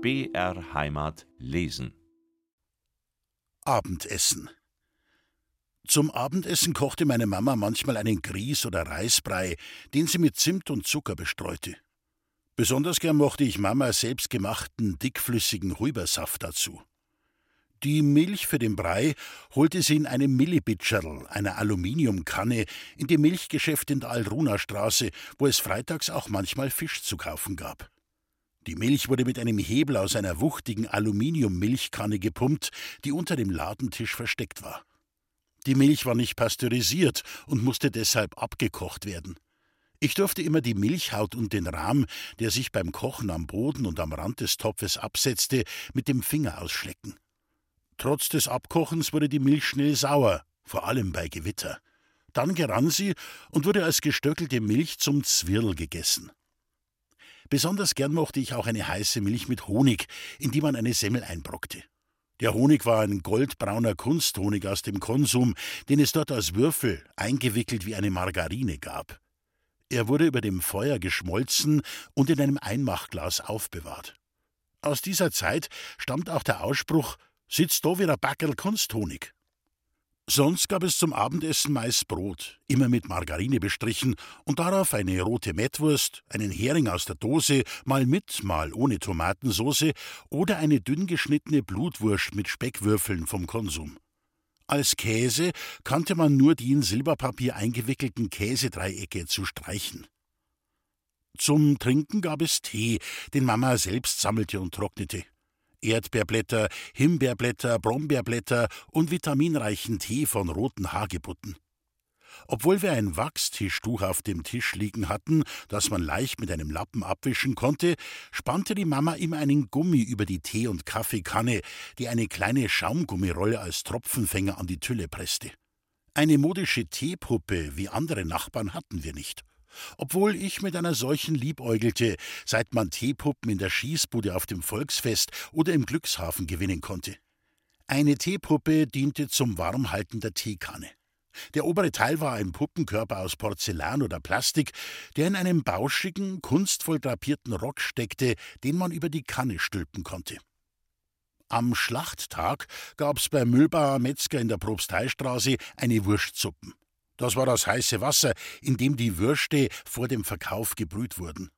BR Heimat lesen. Abendessen. Zum Abendessen kochte meine Mama manchmal einen Grieß- oder Reisbrei, den sie mit Zimt und Zucker bestreute. Besonders gern mochte ich Mama selbstgemachten, dickflüssigen Rübersaft dazu. Die Milch für den Brei holte sie in einem Millibitscherl, einer Aluminiumkanne, in dem Milchgeschäft in der Alruna-Straße, wo es freitags auch manchmal Fisch zu kaufen gab. Die Milch wurde mit einem Hebel aus einer wuchtigen Aluminiummilchkanne gepumpt, die unter dem Ladentisch versteckt war. Die Milch war nicht pasteurisiert und musste deshalb abgekocht werden. Ich durfte immer die Milchhaut und den Rahm, der sich beim Kochen am Boden und am Rand des Topfes absetzte, mit dem Finger ausschlecken. Trotz des Abkochens wurde die Milch schnell sauer, vor allem bei Gewitter. Dann gerann sie und wurde als gestöckelte Milch zum Zwirl gegessen. Besonders gern mochte ich auch eine heiße Milch mit Honig, in die man eine Semmel einbrockte. Der Honig war ein goldbrauner Kunsthonig aus dem Konsum, den es dort als Würfel, eingewickelt wie eine Margarine gab. Er wurde über dem Feuer geschmolzen und in einem Einmachglas aufbewahrt. Aus dieser Zeit stammt auch der Ausspruch Sitzt da wie ein Backerl Kunsthonig. Sonst gab es zum Abendessen meist Brot, immer mit Margarine bestrichen, und darauf eine rote Mettwurst, einen Hering aus der Dose, mal mit, mal ohne Tomatensauce oder eine dünn geschnittene Blutwurst mit Speckwürfeln vom Konsum. Als Käse kannte man nur die in Silberpapier eingewickelten Käsedreiecke zu streichen. Zum Trinken gab es Tee, den Mama selbst sammelte und trocknete. Erdbeerblätter, Himbeerblätter, Brombeerblätter und vitaminreichen Tee von roten Hagebutten. Obwohl wir ein Wachstischtuch auf dem Tisch liegen hatten, das man leicht mit einem Lappen abwischen konnte, spannte die Mama immer einen Gummi über die Tee- und Kaffeekanne, die eine kleine Schaumgummirolle als Tropfenfänger an die Tülle presste. Eine modische Teepuppe wie andere Nachbarn hatten wir nicht. Obwohl ich mit einer solchen liebäugelte, seit man Teepuppen in der Schießbude auf dem Volksfest oder im Glückshafen gewinnen konnte. Eine Teepuppe diente zum Warmhalten der Teekanne. Der obere Teil war ein Puppenkörper aus Porzellan oder Plastik, der in einem bauschigen, kunstvoll drapierten Rock steckte, den man über die Kanne stülpen konnte. Am Schlachttag gab's bei Müllbauer Metzger in der Propsteistraße eine Wurstsuppen. Das war das heiße Wasser, in dem die Würste vor dem Verkauf gebrüht wurden.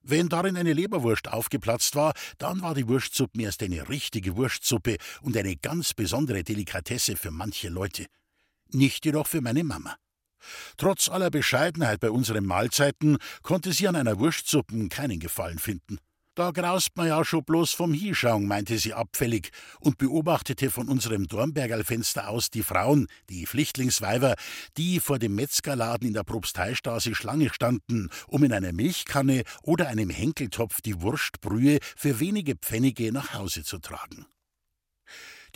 Wenn darin eine Leberwurst aufgeplatzt war, dann war die Wurstsuppe erst eine richtige Wurstsuppe und eine ganz besondere Delikatesse für manche Leute. Nicht jedoch für meine Mama. Trotz aller Bescheidenheit bei unseren Mahlzeiten konnte sie an einer Wurstsuppe keinen Gefallen finden. Da graust man ja schon bloß vom Hinschauen, meinte sie abfällig und beobachtete von unserem Dornbergerfenster aus die Frauen, die Flüchtlingsweiber, die vor dem Metzgerladen in der Propsteistraße Schlange standen, um in einer Milchkanne oder einem Henkeltopf die Wurstbrühe für wenige Pfennige nach Hause zu tragen.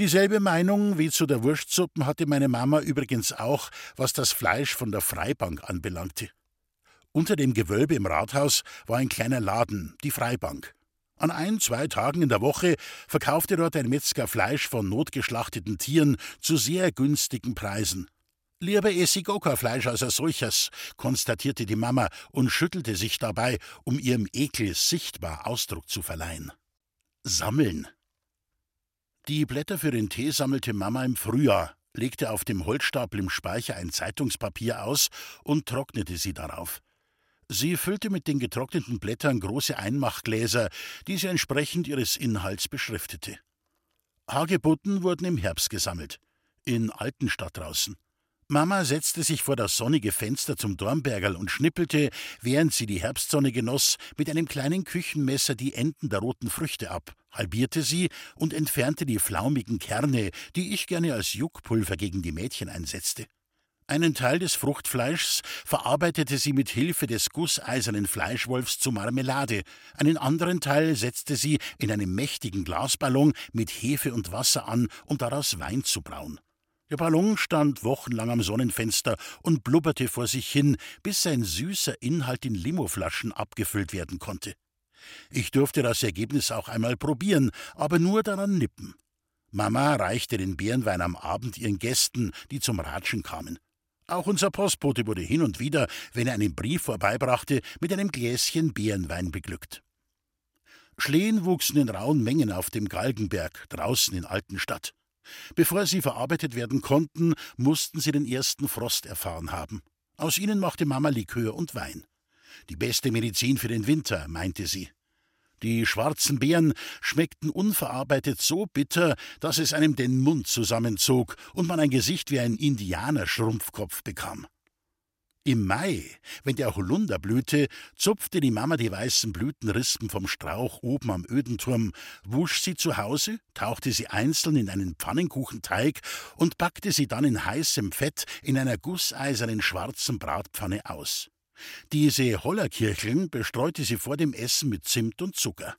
Dieselbe Meinung wie zu der Wurstsuppen hatte meine Mama übrigens auch, was das Fleisch von der Freibank anbelangte. Unter dem Gewölbe im Rathaus war ein kleiner Laden, die Freibank. An ein, zwei Tagen in der Woche verkaufte dort ein Metzger Fleisch von notgeschlachteten Tieren zu sehr günstigen Preisen. Lieber esse Fleisch als ein solches, konstatierte die Mama und schüttelte sich dabei, um ihrem Ekel sichtbar Ausdruck zu verleihen. Sammeln. Die Blätter für den Tee sammelte Mama im Frühjahr, legte auf dem Holzstapel im Speicher ein Zeitungspapier aus und trocknete sie darauf. Sie füllte mit den getrockneten Blättern große Einmachgläser, die sie entsprechend ihres Inhalts beschriftete. Hagebutten wurden im Herbst gesammelt, in Altenstadt draußen. Mama setzte sich vor das sonnige Fenster zum Dornbergerl und schnippelte, während sie die Herbstsonne genoss, mit einem kleinen Küchenmesser die Enden der roten Früchte ab, halbierte sie und entfernte die flaumigen Kerne, die ich gerne als Juckpulver gegen die Mädchen einsetzte. Einen Teil des Fruchtfleischs verarbeitete sie mit Hilfe des gusseisernen Fleischwolfs zu Marmelade, einen anderen Teil setzte sie in einem mächtigen Glasballon mit Hefe und Wasser an, um daraus Wein zu brauen. Der Ballon stand wochenlang am Sonnenfenster und blubberte vor sich hin, bis sein süßer Inhalt in Limoflaschen abgefüllt werden konnte. Ich durfte das Ergebnis auch einmal probieren, aber nur daran nippen. Mama reichte den Bärenwein am Abend ihren Gästen, die zum Ratschen kamen. Auch unser Postbote wurde hin und wieder, wenn er einen Brief vorbeibrachte, mit einem Gläschen Beerenwein beglückt. Schlehen wuchsen in rauen Mengen auf dem Galgenberg, draußen in Altenstadt. Bevor sie verarbeitet werden konnten, mussten sie den ersten Frost erfahren haben. Aus ihnen machte Mama Likör und Wein. Die beste Medizin für den Winter, meinte sie. Die schwarzen Beeren schmeckten unverarbeitet so bitter, dass es einem den Mund zusammenzog und man ein Gesicht wie ein Indianerschrumpfkopf bekam. Im Mai, wenn der Holunder blühte, zupfte die Mama die weißen Blütenrispen vom Strauch oben am Ödenturm, wusch sie zu Hause, tauchte sie einzeln in einen Pfannenkuchenteig und backte sie dann in heißem Fett in einer gusseisernen schwarzen Bratpfanne aus. Diese Hollerkircheln bestreute sie vor dem Essen mit Zimt und Zucker.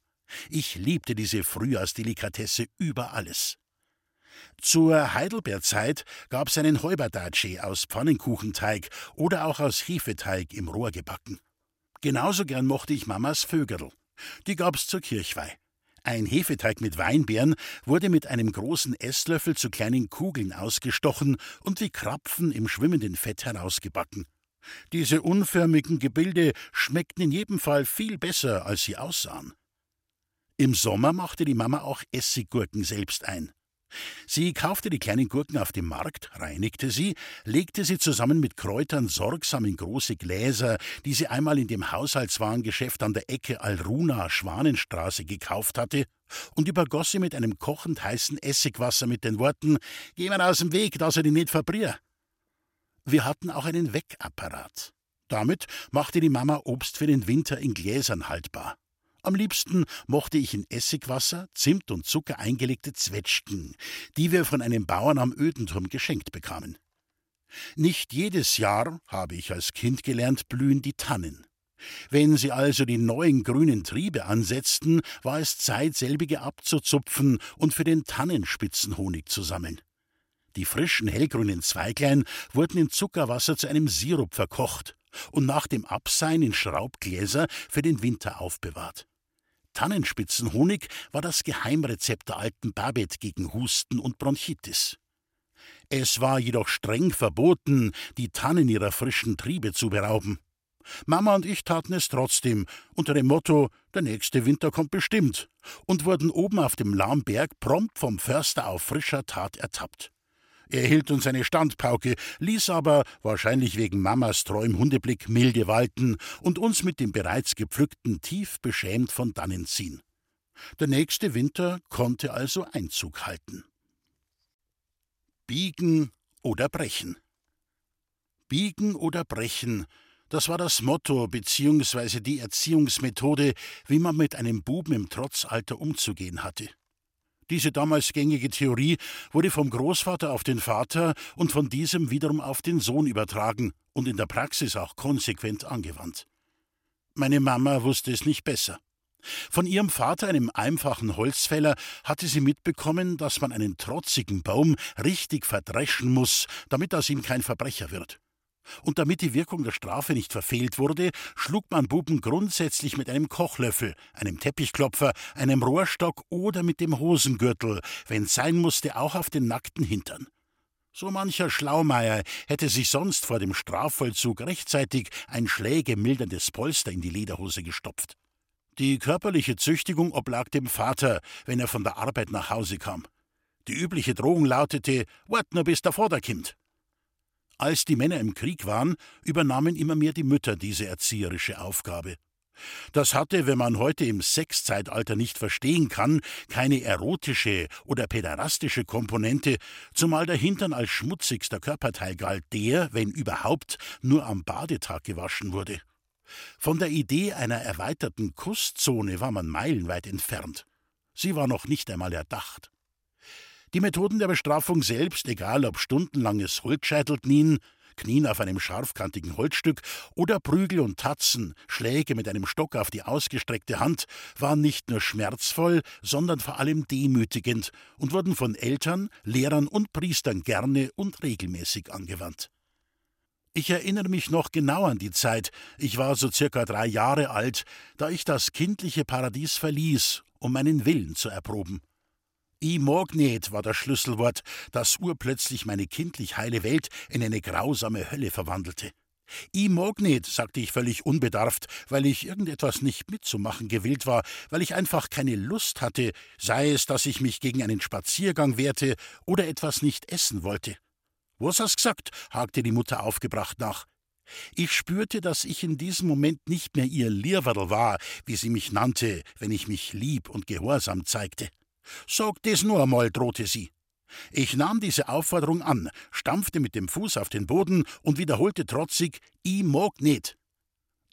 Ich liebte diese Frühjahrsdelikatesse über alles. Zur Heidelbeerzeit gab's einen Heuberdatschi aus Pfannenkuchenteig oder auch aus Hefeteig im Rohr gebacken. Genauso gern mochte ich Mamas Vögerl. Die gab's zur Kirchweih. Ein Hefeteig mit Weinbeeren wurde mit einem großen Esslöffel zu kleinen Kugeln ausgestochen und wie Krapfen im schwimmenden Fett herausgebacken. Diese unförmigen Gebilde schmeckten in jedem Fall viel besser, als sie aussahen. Im Sommer machte die Mama auch Essiggurken selbst ein. Sie kaufte die kleinen Gurken auf dem Markt, reinigte sie, legte sie zusammen mit Kräutern sorgsam in große Gläser, die sie einmal in dem Haushaltswarengeschäft an der Ecke Alruna Schwanenstraße gekauft hatte, und übergoss sie mit einem kochend heißen Essigwasser mit den Worten: Geh mal aus dem Weg, dass er die nicht verbrier. Wir hatten auch einen Weckapparat. Damit machte die Mama Obst für den Winter in Gläsern haltbar. Am liebsten mochte ich in Essigwasser, Zimt und Zucker eingelegte Zwetschgen, die wir von einem Bauern am Ödenturm geschenkt bekamen. Nicht jedes Jahr, habe ich als Kind gelernt, blühen die Tannen. Wenn sie also die neuen grünen Triebe ansetzten, war es Zeit, selbige abzuzupfen und für den Tannenspitzenhonig zu sammeln. Die frischen hellgrünen Zweiglein wurden in Zuckerwasser zu einem Sirup verkocht und nach dem Absein in Schraubgläser für den Winter aufbewahrt. Tannenspitzenhonig war das Geheimrezept der alten Babette gegen Husten und Bronchitis. Es war jedoch streng verboten, die Tannen ihrer frischen Triebe zu berauben. Mama und ich taten es trotzdem, unter dem Motto, der nächste Winter kommt bestimmt, und wurden oben auf dem Lahmberg prompt vom Förster auf frischer Tat ertappt. Er hielt uns eine Standpauke, ließ aber, wahrscheinlich wegen Mamas treuem Hundeblick, milde walten und uns mit dem bereits gepflückten tief beschämt von dannen ziehen. Der nächste Winter konnte also Einzug halten. Biegen oder brechen. Biegen oder brechen, das war das Motto bzw. die Erziehungsmethode, wie man mit einem Buben im Trotzalter umzugehen hatte. Diese damals gängige Theorie wurde vom Großvater auf den Vater und von diesem wiederum auf den Sohn übertragen und in der Praxis auch konsequent angewandt. Meine Mama wusste es nicht besser. Von ihrem Vater, einem einfachen Holzfäller, hatte sie mitbekommen, dass man einen trotzigen Baum richtig verdreschen muss, damit aus ihm kein Verbrecher wird. Und damit die Wirkung der Strafe nicht verfehlt wurde, schlug man Buben grundsätzlich mit einem Kochlöffel, einem Teppichklopfer, einem Rohrstock oder mit dem Hosengürtel, wenn sein musste, auch auf den nackten Hintern. So mancher Schlaumeier hätte sich sonst vor dem Strafvollzug rechtzeitig ein schlägemilderndes Polster in die Lederhose gestopft. Die körperliche Züchtigung oblag dem Vater, wenn er von der Arbeit nach Hause kam. Die übliche Drohung lautete: Wart nur bis der kommt. Als die Männer im Krieg waren, übernahmen immer mehr die Mütter diese erzieherische Aufgabe. Das hatte, wenn man heute im Sexzeitalter nicht verstehen kann, keine erotische oder päderastische Komponente, zumal der Hintern als schmutzigster Körperteil galt, der, wenn überhaupt, nur am Badetag gewaschen wurde. Von der Idee einer erweiterten Kusszone war man meilenweit entfernt. Sie war noch nicht einmal erdacht. Die Methoden der Bestrafung selbst, egal ob stundenlanges Holzscheitelknien, Knien auf einem scharfkantigen Holzstück oder Prügel und Tatzen, Schläge mit einem Stock auf die ausgestreckte Hand, waren nicht nur schmerzvoll, sondern vor allem demütigend und wurden von Eltern, Lehrern und Priestern gerne und regelmäßig angewandt. Ich erinnere mich noch genau an die Zeit, ich war so circa drei Jahre alt, da ich das kindliche Paradies verließ, um meinen Willen zu erproben. I Morgnet war das Schlüsselwort, das urplötzlich meine kindlich heile Welt in eine grausame Hölle verwandelte. Ich mag nicht, sagte ich völlig unbedarft, weil ich irgendetwas nicht mitzumachen gewillt war, weil ich einfach keine Lust hatte, sei es, dass ich mich gegen einen Spaziergang wehrte oder etwas nicht essen wollte. Was hast gesagt? hakte die Mutter aufgebracht nach. Ich spürte, dass ich in diesem Moment nicht mehr ihr Lierwerl war, wie sie mich nannte, wenn ich mich lieb und gehorsam zeigte. Sag das nur einmal, drohte sie. Ich nahm diese Aufforderung an, stampfte mit dem Fuß auf den Boden und wiederholte trotzig: I mag nicht.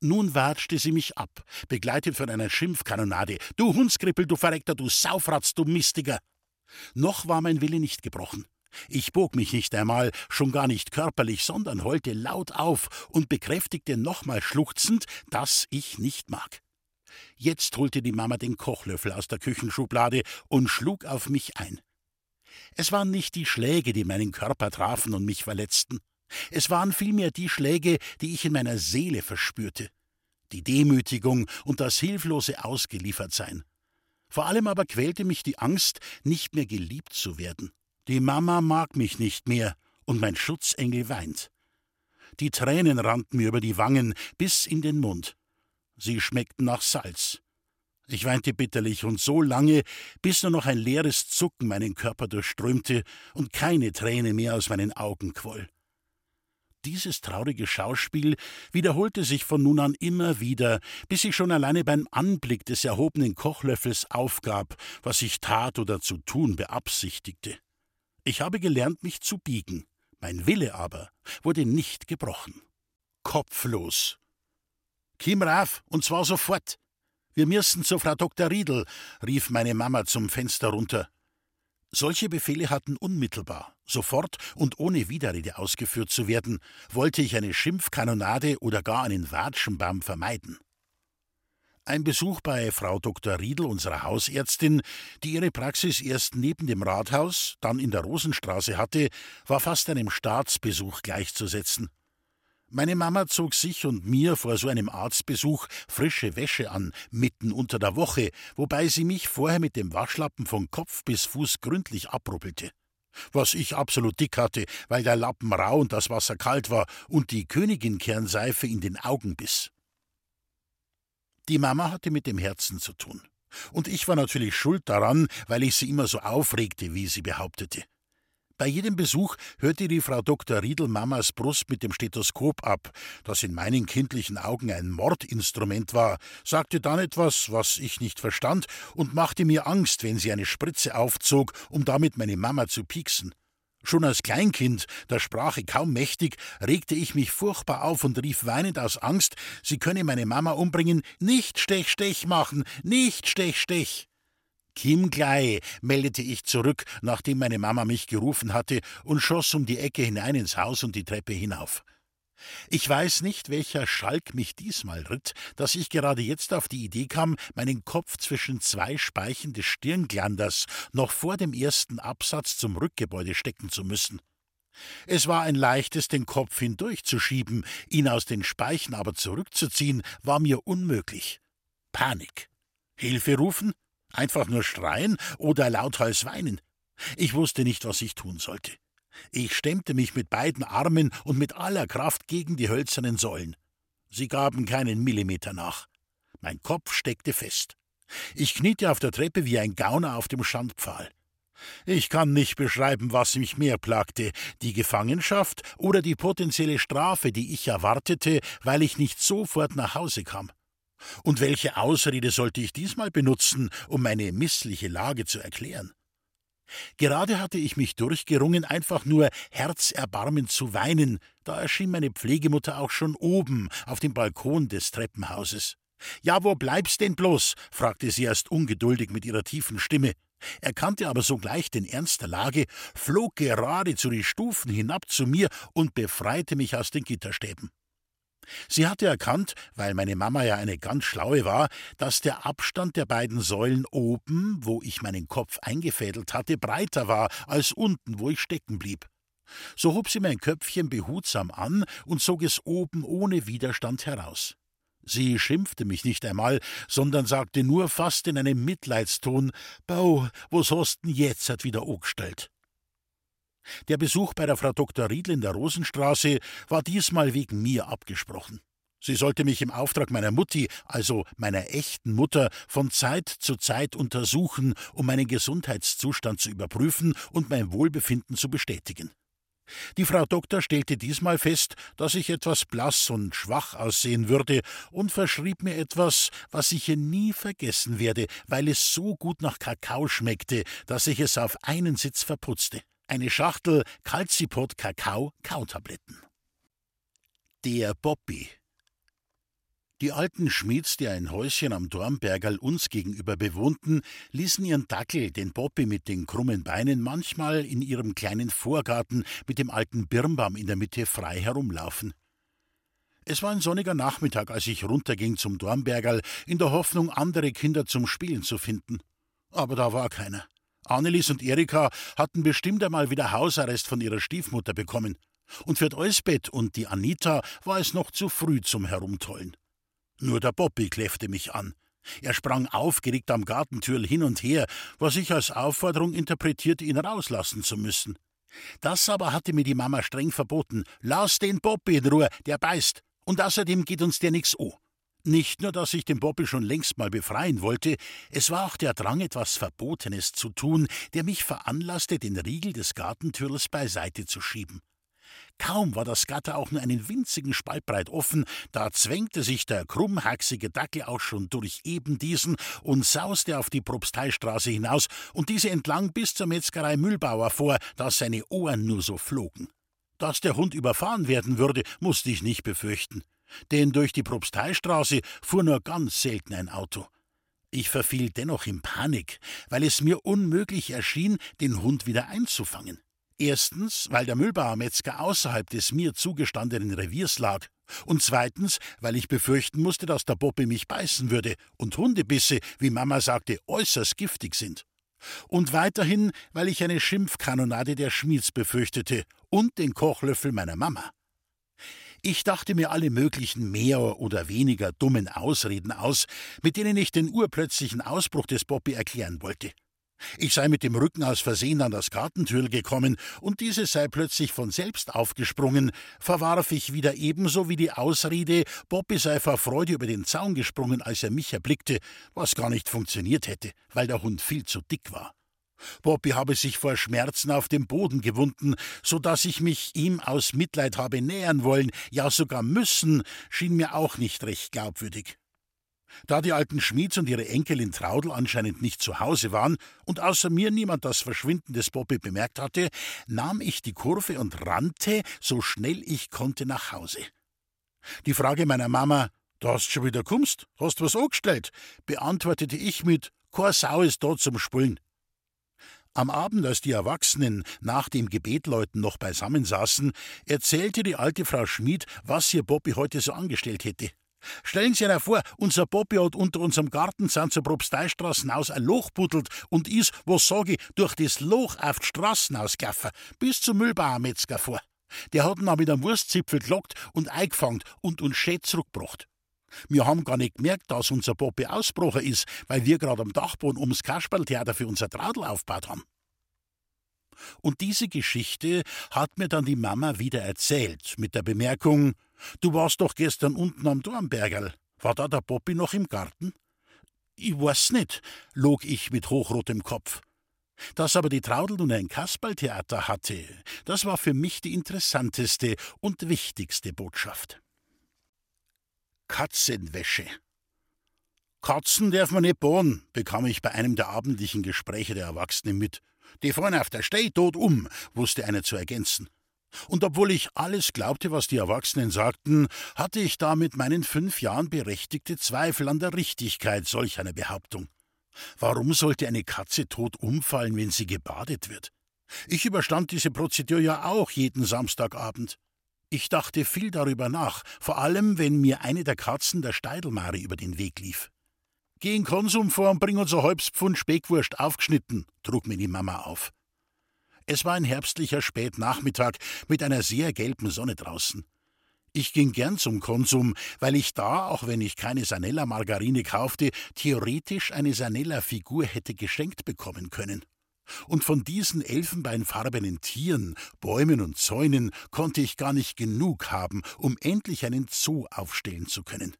Nun watschte sie mich ab, begleitet von einer Schimpfkanonade. Du Hundskrippel, du Verreckter, du Saufratz, du Mistiger! Noch war mein Wille nicht gebrochen. Ich bog mich nicht einmal, schon gar nicht körperlich, sondern heulte laut auf und bekräftigte nochmal schluchzend, dass ich nicht mag. Jetzt holte die Mama den Kochlöffel aus der Küchenschublade und schlug auf mich ein. Es waren nicht die Schläge, die meinen Körper trafen und mich verletzten. Es waren vielmehr die Schläge, die ich in meiner Seele verspürte. Die Demütigung und das hilflose Ausgeliefertsein. Vor allem aber quälte mich die Angst, nicht mehr geliebt zu werden. Die Mama mag mich nicht mehr und mein Schutzengel weint. Die Tränen rannten mir über die Wangen bis in den Mund. Sie schmeckten nach Salz. Ich weinte bitterlich und so lange, bis nur noch ein leeres Zucken meinen Körper durchströmte und keine Träne mehr aus meinen Augen quoll. Dieses traurige Schauspiel wiederholte sich von nun an immer wieder, bis ich schon alleine beim Anblick des erhobenen Kochlöffels aufgab, was ich tat oder zu tun beabsichtigte. Ich habe gelernt, mich zu biegen, mein Wille aber wurde nicht gebrochen. Kopflos. Kim Raff, und zwar sofort. Wir müssen zu Frau Dr. Riedel, rief meine Mama zum Fenster runter. Solche Befehle hatten unmittelbar, sofort und ohne Widerrede ausgeführt zu werden, wollte ich eine Schimpfkanonade oder gar einen Watschenbaum vermeiden. Ein Besuch bei Frau Dr. Riedel, unserer Hausärztin, die ihre Praxis erst neben dem Rathaus, dann in der Rosenstraße hatte, war fast einem Staatsbesuch gleichzusetzen. Meine Mama zog sich und mir vor so einem Arztbesuch frische Wäsche an, mitten unter der Woche, wobei sie mich vorher mit dem Waschlappen von Kopf bis Fuß gründlich abruppelte. Was ich absolut dick hatte, weil der Lappen rau und das Wasser kalt war und die Königin-Kernseife in den Augen biss. Die Mama hatte mit dem Herzen zu tun. Und ich war natürlich schuld daran, weil ich sie immer so aufregte, wie sie behauptete. Bei jedem Besuch hörte die Frau Dr. Riedel Mamas Brust mit dem Stethoskop ab, das in meinen kindlichen Augen ein Mordinstrument war, sagte dann etwas, was ich nicht verstand, und machte mir Angst, wenn sie eine Spritze aufzog, um damit meine Mama zu pieksen. Schon als Kleinkind, der Sprache kaum mächtig, regte ich mich furchtbar auf und rief weinend aus Angst, sie könne meine Mama umbringen, nicht Stech, Stech machen, nicht Stech, Stech. Kim Klei, meldete ich zurück, nachdem meine Mama mich gerufen hatte, und schoss um die Ecke hinein ins Haus und die Treppe hinauf. Ich weiß nicht, welcher Schalk mich diesmal ritt, dass ich gerade jetzt auf die Idee kam, meinen Kopf zwischen zwei Speichen des Stirnglanders noch vor dem ersten Absatz zum Rückgebäude stecken zu müssen. Es war ein leichtes, den Kopf hindurchzuschieben, ihn aus den Speichen aber zurückzuziehen, war mir unmöglich. Panik. Hilfe rufen? Einfach nur schreien oder lauthals weinen? Ich wusste nicht, was ich tun sollte. Ich stemmte mich mit beiden Armen und mit aller Kraft gegen die hölzernen Säulen. Sie gaben keinen Millimeter nach. Mein Kopf steckte fest. Ich kniete auf der Treppe wie ein Gauner auf dem Schandpfahl. Ich kann nicht beschreiben, was mich mehr plagte, die Gefangenschaft oder die potenzielle Strafe, die ich erwartete, weil ich nicht sofort nach Hause kam. Und welche Ausrede sollte ich diesmal benutzen, um meine missliche Lage zu erklären? Gerade hatte ich mich durchgerungen, einfach nur herzerbarmend zu weinen, da erschien meine Pflegemutter auch schon oben auf dem Balkon des Treppenhauses. Ja, wo bleibst denn bloß? fragte sie erst ungeduldig mit ihrer tiefen Stimme, erkannte aber sogleich den Ernst der Lage, flog gerade zu die Stufen hinab zu mir und befreite mich aus den Gitterstäben. Sie hatte erkannt, weil meine Mama ja eine ganz schlaue war, dass der Abstand der beiden Säulen oben, wo ich meinen Kopf eingefädelt hatte, breiter war als unten, wo ich stecken blieb. So hob sie mein Köpfchen behutsam an und zog es oben ohne Widerstand heraus. Sie schimpfte mich nicht einmal, sondern sagte nur fast in einem Mitleidston: Bau, was hast denn jetzt wieder angestellt? Der Besuch bei der Frau Dr. Riedl in der Rosenstraße war diesmal wegen mir abgesprochen. Sie sollte mich im Auftrag meiner Mutti, also meiner echten Mutter, von Zeit zu Zeit untersuchen, um meinen Gesundheitszustand zu überprüfen und mein Wohlbefinden zu bestätigen. Die Frau Doktor stellte diesmal fest, dass ich etwas blass und schwach aussehen würde und verschrieb mir etwas, was ich ihr nie vergessen werde, weil es so gut nach Kakao schmeckte, dass ich es auf einen Sitz verputzte. Eine Schachtel Calcipot Kakao Kautabletten. Der Bobby die alten Schmieds, die ein Häuschen am Dornbergerl uns gegenüber bewohnten, ließen ihren Dackel, den Boppi mit den krummen Beinen, manchmal in ihrem kleinen Vorgarten mit dem alten Birnbaum in der Mitte frei herumlaufen. Es war ein sonniger Nachmittag, als ich runterging zum Dornbergerl, in der Hoffnung, andere Kinder zum Spielen zu finden. Aber da war keiner. Annelis und Erika hatten bestimmt einmal wieder Hausarrest von ihrer Stiefmutter bekommen. Und für Eusbeth und die Anita war es noch zu früh zum Herumtollen. Nur der Bobby kläffte mich an. Er sprang aufgeregt am Gartentürl hin und her, was ich als Aufforderung interpretierte, ihn rauslassen zu müssen. Das aber hatte mir die Mama streng verboten. Lass den Bobby in Ruhe, der beißt. Und außerdem geht uns der nix o. Nicht nur, dass ich den Bobby schon längst mal befreien wollte, es war auch der Drang, etwas Verbotenes zu tun, der mich veranlasste, den Riegel des Gartentürls beiseite zu schieben. Kaum war das Gatter auch nur einen winzigen Spalt breit offen, da zwängte sich der krummhaxige Dackel auch schon durch eben diesen und sauste auf die Propsteistraße hinaus und diese entlang bis zur Metzgerei Mühlbauer vor, da seine Ohren nur so flogen. Dass der Hund überfahren werden würde, musste ich nicht befürchten, denn durch die Propsteistraße fuhr nur ganz selten ein Auto. Ich verfiel dennoch in Panik, weil es mir unmöglich erschien, den Hund wieder einzufangen. Erstens, weil der Müllbauermetzger außerhalb des mir zugestandenen Reviers lag. Und zweitens, weil ich befürchten musste, dass der Bobby mich beißen würde und Hundebisse, wie Mama sagte, äußerst giftig sind. Und weiterhin, weil ich eine Schimpfkanonade der Schmieds befürchtete und den Kochlöffel meiner Mama. Ich dachte mir alle möglichen mehr oder weniger dummen Ausreden aus, mit denen ich den urplötzlichen Ausbruch des Bobby erklären wollte. Ich sei mit dem Rücken aus Versehen an das Gartentür gekommen und diese sei plötzlich von selbst aufgesprungen, verwarf ich wieder ebenso wie die Ausrede, Bobby sei vor Freude über den Zaun gesprungen, als er mich erblickte, was gar nicht funktioniert hätte, weil der Hund viel zu dick war. Bobby habe sich vor Schmerzen auf dem Boden gewunden, so dass ich mich ihm aus Mitleid habe nähern wollen, ja sogar müssen, schien mir auch nicht recht glaubwürdig. Da die alten Schmieds und ihre Enkelin Traudel anscheinend nicht zu Hause waren und außer mir niemand das Verschwinden des Bobby bemerkt hatte, nahm ich die Kurve und rannte, so schnell ich konnte, nach Hause. Die Frage meiner Mama, da hast schon wieder kommst, hast was angestellt, beantwortete ich mit, Chor Sau ist dort zum Spullen. Am Abend, als die Erwachsenen nach dem Gebetläuten noch beisammen saßen, erzählte die alte Frau Schmid, was ihr Bobby heute so angestellt hätte. Stellen Sie sich vor, unser Bobby hat unter unserem Gartenzahn zur Propsteistraßen aus ein Loch buddelt und is, was sag ich, durch das Loch auf die Straßen ausgelaufen, bis zum Müllbauermetzger vor. Der hat ihn auch mit einem Wurstzipfel gelockt und eingefangen und uns schön zurückgebracht. Wir haben gar nicht gemerkt, dass unser Bobby ausbrochen ist, weil wir gerade am Dachboden ums Kasperltheater für unser Traudel aufgebaut haben. Und diese Geschichte hat mir dann die Mama wieder erzählt, mit der Bemerkung, Du warst doch gestern unten am Dornbergerl. War da der Bobby noch im Garten? Ich weiß nicht, log ich mit hochrotem Kopf. Dass aber die Traudel nun ein Kasperltheater hatte, das war für mich die interessanteste und wichtigste Botschaft. Katzenwäsche. Katzen darf man nicht bohren, bekam ich bei einem der abendlichen Gespräche der Erwachsenen mit. Die fahren auf der Steh tot um, wusste einer zu ergänzen. Und obwohl ich alles glaubte, was die Erwachsenen sagten, hatte ich da mit meinen fünf Jahren berechtigte Zweifel an der Richtigkeit solch einer Behauptung. Warum sollte eine Katze tot umfallen, wenn sie gebadet wird? Ich überstand diese Prozedur ja auch jeden Samstagabend. Ich dachte viel darüber nach, vor allem wenn mir eine der Katzen der Steidelmari über den Weg lief. Geh in Konsum vor und bring uns ein halbes Speckwurst aufgeschnitten, trug mir die Mama auf. Es war ein herbstlicher Spätnachmittag mit einer sehr gelben Sonne draußen. Ich ging gern zum Konsum, weil ich da, auch wenn ich keine Sanella-Margarine kaufte, theoretisch eine Sanella-Figur hätte geschenkt bekommen können. Und von diesen elfenbeinfarbenen Tieren, Bäumen und Zäunen konnte ich gar nicht genug haben, um endlich einen Zoo aufstellen zu können.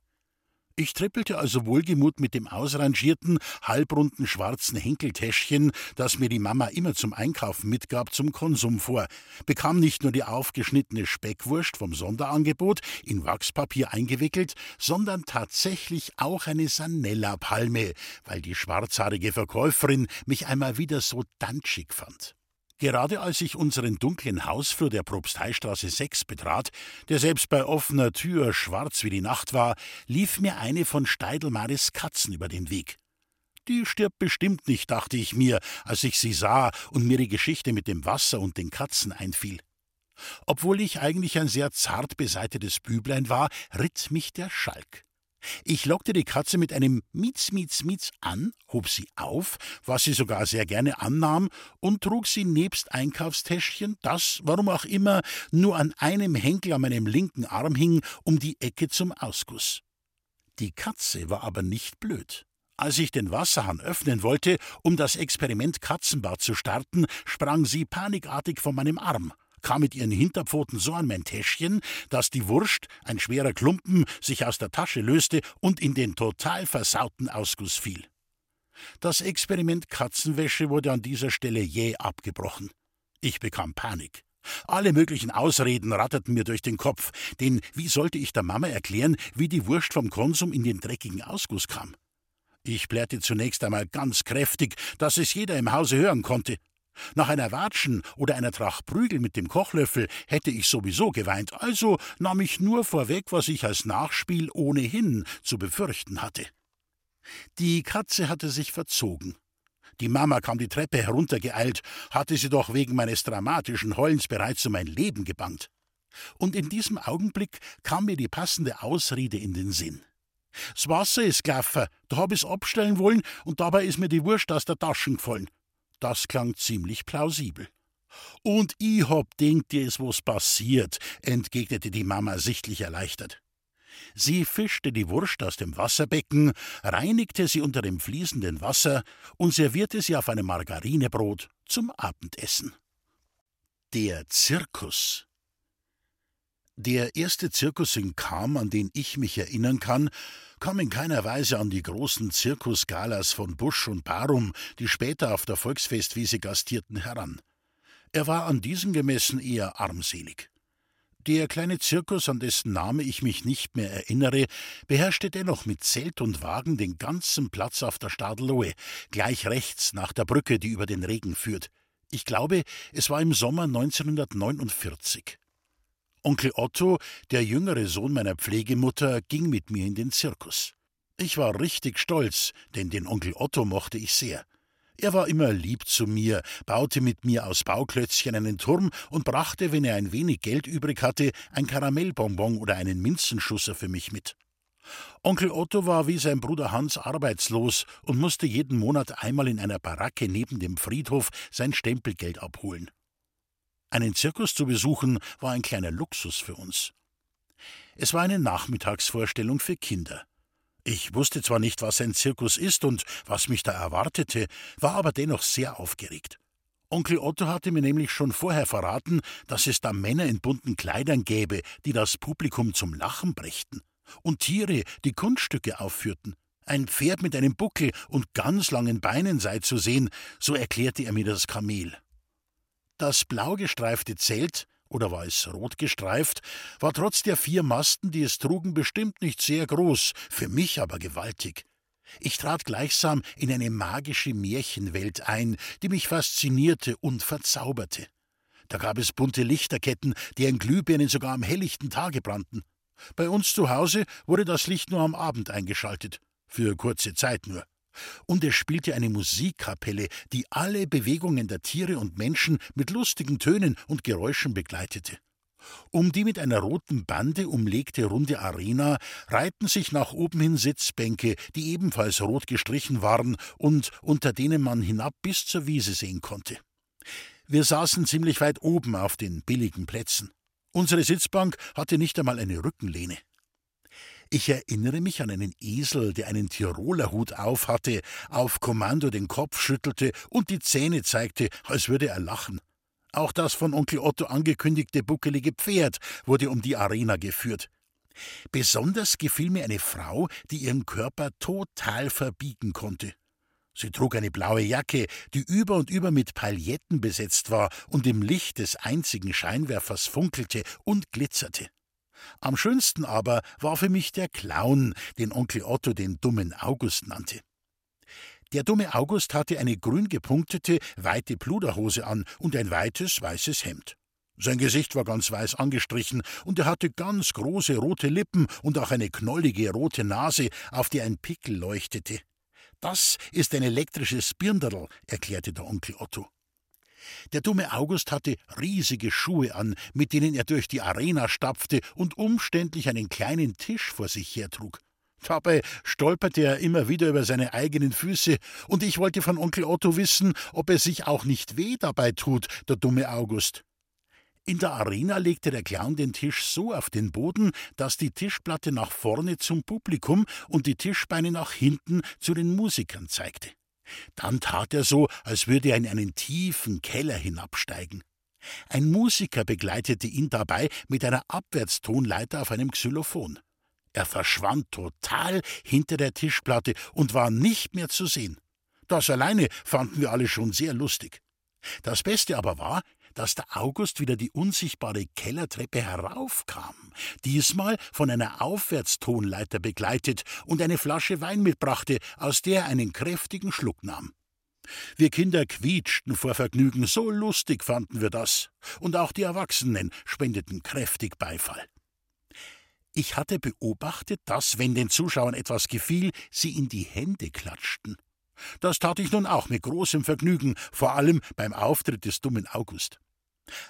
Ich trippelte also wohlgemut mit dem ausrangierten, halbrunden schwarzen Henkeltäschchen, das mir die Mama immer zum Einkaufen mitgab, zum Konsum vor, bekam nicht nur die aufgeschnittene Speckwurst vom Sonderangebot, in Wachspapier eingewickelt, sondern tatsächlich auch eine Sanella-Palme, weil die schwarzhaarige Verkäuferin mich einmal wieder so danschig fand. Gerade als ich unseren dunklen Hausflur der Propsteistraße 6 betrat, der selbst bei offener Tür schwarz wie die Nacht war, lief mir eine von Steidelmares Katzen über den Weg. Die stirbt bestimmt nicht, dachte ich mir, als ich sie sah und mir die Geschichte mit dem Wasser und den Katzen einfiel. Obwohl ich eigentlich ein sehr zart beseitetes Büblein war, ritt mich der Schalk. Ich lockte die Katze mit einem Mietz, Mietz, Mietz an, hob sie auf, was sie sogar sehr gerne annahm, und trug sie nebst Einkaufstäschchen, das, warum auch immer, nur an einem Henkel an meinem linken Arm hing, um die Ecke zum Ausguss. Die Katze war aber nicht blöd. Als ich den Wasserhahn öffnen wollte, um das Experiment Katzenbad zu starten, sprang sie panikartig von meinem Arm kam mit ihren Hinterpfoten so an mein Täschchen, dass die Wurst, ein schwerer Klumpen, sich aus der Tasche löste und in den total versauten Ausguss fiel. Das Experiment Katzenwäsche wurde an dieser Stelle jäh abgebrochen. Ich bekam Panik. Alle möglichen Ausreden ratterten mir durch den Kopf, denn wie sollte ich der Mama erklären, wie die Wurst vom Konsum in den dreckigen Ausguss kam? Ich plärrte zunächst einmal ganz kräftig, dass es jeder im Hause hören konnte. Nach einer Watschen oder einer Tracht Prügel mit dem Kochlöffel hätte ich sowieso geweint, also nahm ich nur vorweg, was ich als Nachspiel ohnehin zu befürchten hatte. Die Katze hatte sich verzogen. Die Mama kam die Treppe heruntergeeilt, hatte sie doch wegen meines dramatischen Heulens bereits um mein Leben gebangt. Und in diesem Augenblick kam mir die passende Ausrede in den Sinn. Das Wasser ist gaffer, da hab ich's abstellen wollen und dabei ist mir die Wurst aus der Taschen gefallen. Das klang ziemlich plausibel. Und ich hab denkt, dir ist was passiert, entgegnete die Mama sichtlich erleichtert. Sie fischte die Wurst aus dem Wasserbecken, reinigte sie unter dem fließenden Wasser und servierte sie auf einem Margarinebrot zum Abendessen. Der Zirkus. Der erste Zirkus in Kam, an den ich mich erinnern kann, kam in keiner Weise an die großen Zirkusgalas von Busch und Barum, die später auf der Volksfestwiese gastierten, heran. Er war an diesen gemessen eher armselig. Der kleine Zirkus, an dessen Name ich mich nicht mehr erinnere, beherrschte dennoch mit Zelt und Wagen den ganzen Platz auf der Stadelohe, gleich rechts nach der Brücke, die über den Regen führt. Ich glaube, es war im Sommer 1949. Onkel Otto, der jüngere Sohn meiner Pflegemutter, ging mit mir in den Zirkus. Ich war richtig stolz, denn den Onkel Otto mochte ich sehr. Er war immer lieb zu mir, baute mit mir aus Bauklötzchen einen Turm und brachte, wenn er ein wenig Geld übrig hatte, ein Karamellbonbon oder einen Minzenschusser für mich mit. Onkel Otto war wie sein Bruder Hans arbeitslos und musste jeden Monat einmal in einer Baracke neben dem Friedhof sein Stempelgeld abholen. Einen Zirkus zu besuchen war ein kleiner Luxus für uns. Es war eine Nachmittagsvorstellung für Kinder. Ich wusste zwar nicht, was ein Zirkus ist und was mich da erwartete, war aber dennoch sehr aufgeregt. Onkel Otto hatte mir nämlich schon vorher verraten, dass es da Männer in bunten Kleidern gäbe, die das Publikum zum Lachen brächten, und Tiere, die Kunststücke aufführten. Ein Pferd mit einem Buckel und ganz langen Beinen sei zu sehen, so erklärte er mir das Kamel. Das blau gestreifte Zelt, oder war es rot gestreift, war trotz der vier Masten, die es trugen, bestimmt nicht sehr groß, für mich aber gewaltig. Ich trat gleichsam in eine magische Märchenwelt ein, die mich faszinierte und verzauberte. Da gab es bunte Lichterketten, deren Glühbirnen sogar am helllichten Tage brannten. Bei uns zu Hause wurde das Licht nur am Abend eingeschaltet, für kurze Zeit nur. Und es spielte eine Musikkapelle, die alle Bewegungen der Tiere und Menschen mit lustigen Tönen und Geräuschen begleitete. Um die mit einer roten Bande umlegte runde Arena reihten sich nach oben hin Sitzbänke, die ebenfalls rot gestrichen waren und unter denen man hinab bis zur Wiese sehen konnte. Wir saßen ziemlich weit oben auf den billigen Plätzen. Unsere Sitzbank hatte nicht einmal eine Rückenlehne. Ich erinnere mich an einen Esel, der einen Tiroler Hut aufhatte, auf Kommando den Kopf schüttelte und die Zähne zeigte, als würde er lachen. Auch das von Onkel Otto angekündigte buckelige Pferd wurde um die Arena geführt. Besonders gefiel mir eine Frau, die ihren Körper total verbiegen konnte. Sie trug eine blaue Jacke, die über und über mit Pailletten besetzt war und im Licht des einzigen Scheinwerfers funkelte und glitzerte. Am schönsten aber war für mich der Clown, den Onkel Otto den dummen August nannte. Der dumme August hatte eine grün gepunktete, weite Pluderhose an und ein weites, weißes Hemd. Sein Gesicht war ganz weiß angestrichen, und er hatte ganz große rote Lippen und auch eine knollige rote Nase, auf der ein Pickel leuchtete. Das ist ein elektrisches Birnderl, erklärte der Onkel Otto. Der dumme August hatte riesige Schuhe an, mit denen er durch die Arena stapfte und umständlich einen kleinen Tisch vor sich hertrug. Dabei stolperte er immer wieder über seine eigenen Füße, und ich wollte von Onkel Otto wissen, ob er sich auch nicht weh dabei tut, der dumme August. In der Arena legte der Clown den Tisch so auf den Boden, dass die Tischplatte nach vorne zum Publikum und die Tischbeine nach hinten zu den Musikern zeigte. Dann tat er so, als würde er in einen tiefen Keller hinabsteigen. Ein Musiker begleitete ihn dabei mit einer Abwärtstonleiter auf einem Xylophon. Er verschwand total hinter der Tischplatte und war nicht mehr zu sehen. Das alleine fanden wir alle schon sehr lustig. Das Beste aber war, dass der August wieder die unsichtbare Kellertreppe heraufkam, diesmal von einer Aufwärtstonleiter begleitet und eine Flasche Wein mitbrachte, aus der er einen kräftigen Schluck nahm. Wir Kinder quietschten vor Vergnügen, so lustig fanden wir das, und auch die Erwachsenen spendeten kräftig Beifall. Ich hatte beobachtet, dass, wenn den Zuschauern etwas gefiel, sie in die Hände klatschten. Das tat ich nun auch mit großem Vergnügen, vor allem beim Auftritt des dummen August.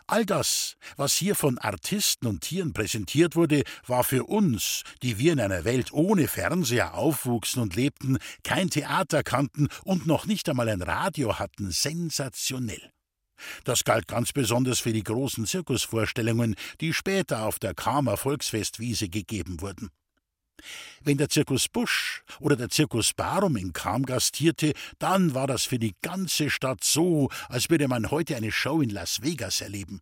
All das, was hier von Artisten und Tieren präsentiert wurde, war für uns, die wir in einer Welt ohne Fernseher aufwuchsen und lebten, kein Theater kannten und noch nicht einmal ein Radio hatten, sensationell. Das galt ganz besonders für die großen Zirkusvorstellungen, die später auf der Kamer Volksfestwiese gegeben wurden. Wenn der Zirkus Busch oder der Zirkus Barum in Kam gastierte, dann war das für die ganze Stadt so, als würde man heute eine Show in Las Vegas erleben.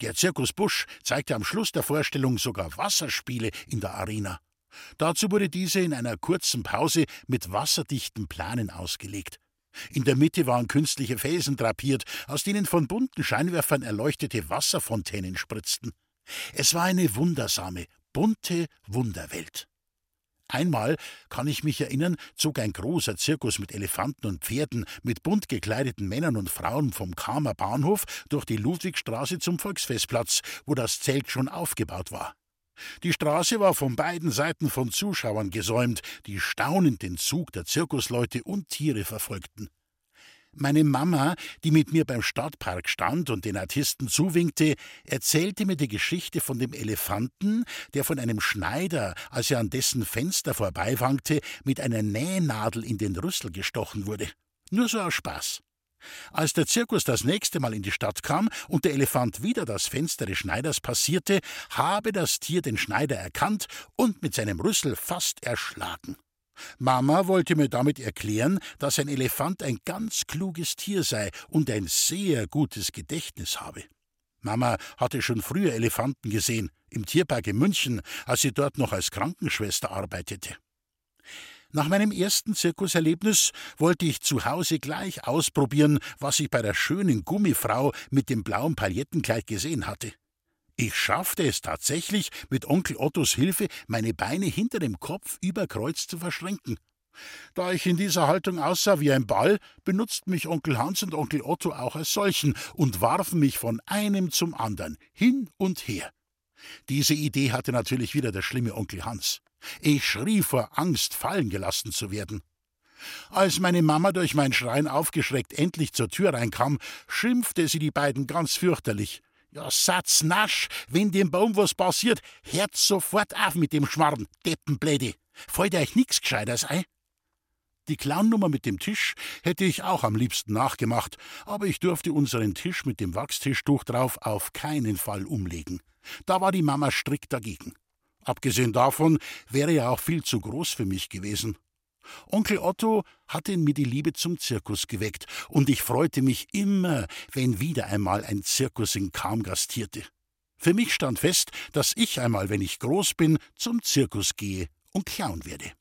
Der Zirkus Busch zeigte am Schluss der Vorstellung sogar Wasserspiele in der Arena. Dazu wurde diese in einer kurzen Pause mit wasserdichten Planen ausgelegt. In der Mitte waren künstliche Felsen drapiert, aus denen von bunten Scheinwerfern erleuchtete Wasserfontänen spritzten. Es war eine wundersame, bunte Wunderwelt. Einmal, kann ich mich erinnern, zog ein großer Zirkus mit Elefanten und Pferden, mit bunt gekleideten Männern und Frauen vom Kamer Bahnhof durch die Ludwigstraße zum Volksfestplatz, wo das Zelt schon aufgebaut war. Die Straße war von beiden Seiten von Zuschauern gesäumt, die staunend den Zug der Zirkusleute und Tiere verfolgten. Meine Mama, die mit mir beim Stadtpark stand und den Artisten zuwinkte, erzählte mir die Geschichte von dem Elefanten, der von einem Schneider, als er an dessen Fenster vorbeiwankte, mit einer Nähnadel in den Rüssel gestochen wurde. Nur so aus Spaß. Als der Zirkus das nächste Mal in die Stadt kam und der Elefant wieder das Fenster des Schneiders passierte, habe das Tier den Schneider erkannt und mit seinem Rüssel fast erschlagen. Mama wollte mir damit erklären, dass ein Elefant ein ganz kluges Tier sei und ein sehr gutes Gedächtnis habe. Mama hatte schon früher Elefanten gesehen, im Tierpark in München, als sie dort noch als Krankenschwester arbeitete. Nach meinem ersten Zirkuserlebnis wollte ich zu Hause gleich ausprobieren, was ich bei der schönen Gummifrau mit dem blauen Paillettenkleid gesehen hatte. Ich schaffte es tatsächlich, mit Onkel Ottos Hilfe meine Beine hinter dem Kopf über Kreuz zu verschränken. Da ich in dieser Haltung aussah wie ein Ball, benutzten mich Onkel Hans und Onkel Otto auch als solchen und warfen mich von einem zum anderen, hin und her. Diese Idee hatte natürlich wieder der schlimme Onkel Hans. Ich schrie vor Angst, fallen gelassen zu werden. Als meine Mama durch mein Schreien aufgeschreckt endlich zur Tür reinkam, schimpfte sie die beiden ganz fürchterlich. Ja, Satz nasch, wenn dem Baum was passiert, hört sofort auf mit dem Schmarrn, Deppenbläde. Fällt euch nix Gescheiters ein? Die Clownnummer mit dem Tisch hätte ich auch am liebsten nachgemacht, aber ich durfte unseren Tisch mit dem Wachstischtuch drauf auf keinen Fall umlegen. Da war die Mama strikt dagegen. Abgesehen davon wäre er auch viel zu groß für mich gewesen. Onkel Otto hatte in mir die Liebe zum Zirkus geweckt, und ich freute mich immer, wenn wieder einmal ein Zirkus in Kam gastierte. Für mich stand fest, dass ich einmal, wenn ich groß bin, zum Zirkus gehe und Clown werde.